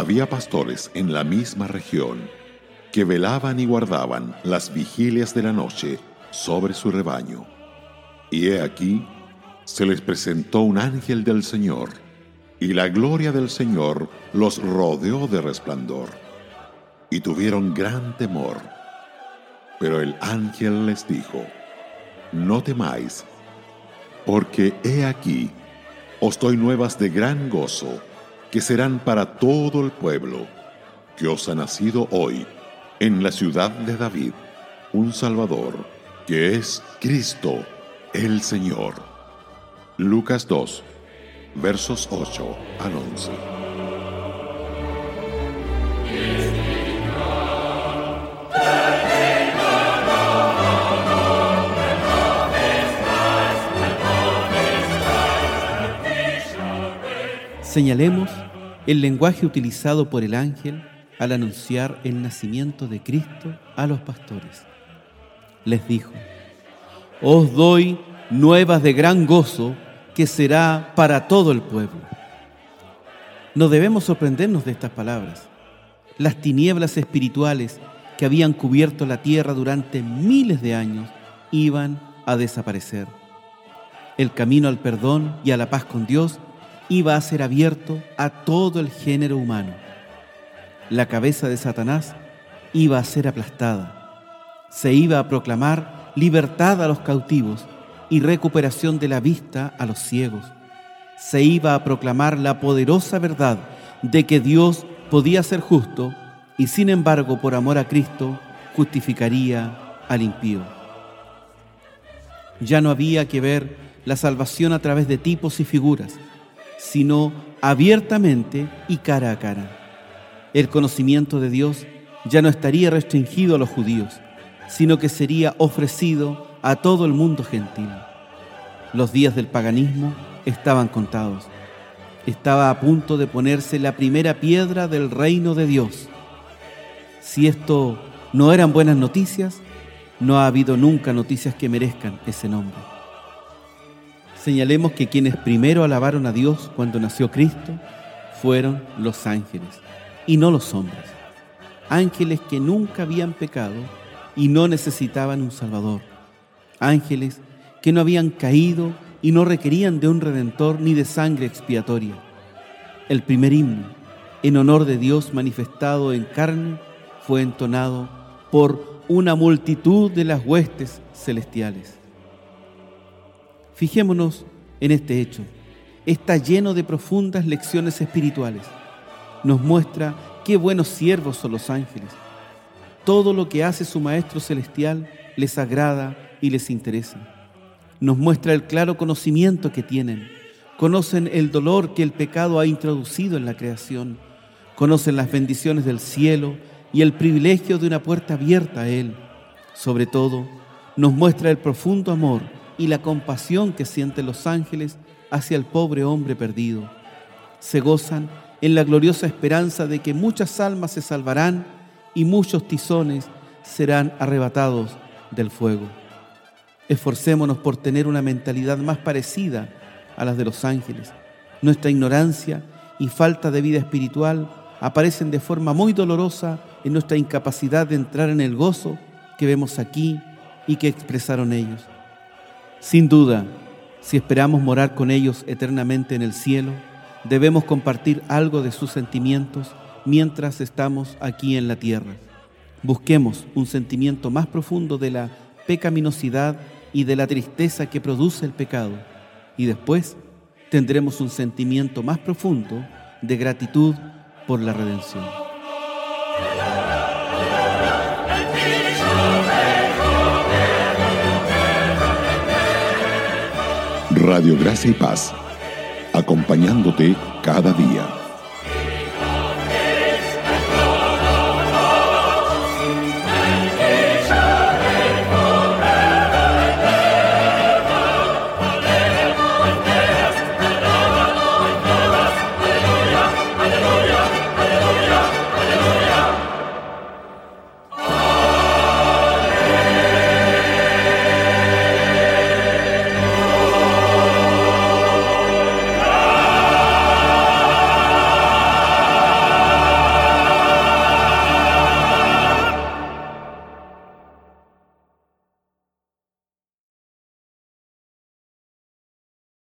había pastores en la misma región que velaban y guardaban las vigilias de la noche sobre su rebaño. Y he aquí, se les presentó un ángel del Señor, y la gloria del Señor los rodeó de resplandor, y tuvieron gran temor. Pero el ángel les dijo, No temáis, porque he aquí, os doy nuevas de gran gozo, que serán para todo el pueblo, que os ha nacido hoy, en la ciudad de David, un Salvador, que es Cristo el Señor. Lucas 2, versos 8 al 11. Señalemos el lenguaje utilizado por el ángel al anunciar el nacimiento de Cristo a los pastores. Les dijo, os doy nuevas de gran gozo que será para todo el pueblo. No debemos sorprendernos de estas palabras. Las tinieblas espirituales que habían cubierto la tierra durante miles de años iban a desaparecer. El camino al perdón y a la paz con Dios iba a ser abierto a todo el género humano. La cabeza de Satanás iba a ser aplastada. Se iba a proclamar libertad a los cautivos y recuperación de la vista a los ciegos. Se iba a proclamar la poderosa verdad de que Dios podía ser justo y sin embargo por amor a Cristo justificaría al impío. Ya no había que ver la salvación a través de tipos y figuras sino abiertamente y cara a cara. El conocimiento de Dios ya no estaría restringido a los judíos, sino que sería ofrecido a todo el mundo gentil. Los días del paganismo estaban contados. Estaba a punto de ponerse la primera piedra del reino de Dios. Si esto no eran buenas noticias, no ha habido nunca noticias que merezcan ese nombre. Señalemos que quienes primero alabaron a Dios cuando nació Cristo fueron los ángeles y no los hombres. Ángeles que nunca habían pecado y no necesitaban un Salvador. Ángeles que no habían caído y no requerían de un redentor ni de sangre expiatoria. El primer himno, en honor de Dios manifestado en carne, fue entonado por una multitud de las huestes celestiales. Fijémonos en este hecho. Está lleno de profundas lecciones espirituales. Nos muestra qué buenos siervos son los ángeles. Todo lo que hace su Maestro Celestial les agrada y les interesa. Nos muestra el claro conocimiento que tienen. Conocen el dolor que el pecado ha introducido en la creación. Conocen las bendiciones del cielo y el privilegio de una puerta abierta a Él. Sobre todo, nos muestra el profundo amor y la compasión que sienten los ángeles hacia el pobre hombre perdido. Se gozan en la gloriosa esperanza de que muchas almas se salvarán y muchos tizones serán arrebatados del fuego. Esforcémonos por tener una mentalidad más parecida a las de los ángeles. Nuestra ignorancia y falta de vida espiritual aparecen de forma muy dolorosa en nuestra incapacidad de entrar en el gozo que vemos aquí y que expresaron ellos. Sin duda, si esperamos morar con ellos eternamente en el cielo, debemos compartir algo de sus sentimientos mientras estamos aquí en la tierra. Busquemos un sentimiento más profundo de la pecaminosidad y de la tristeza que produce el pecado, y después tendremos un sentimiento más profundo de gratitud por la redención. Radio Gracia y Paz, acompañándote cada día.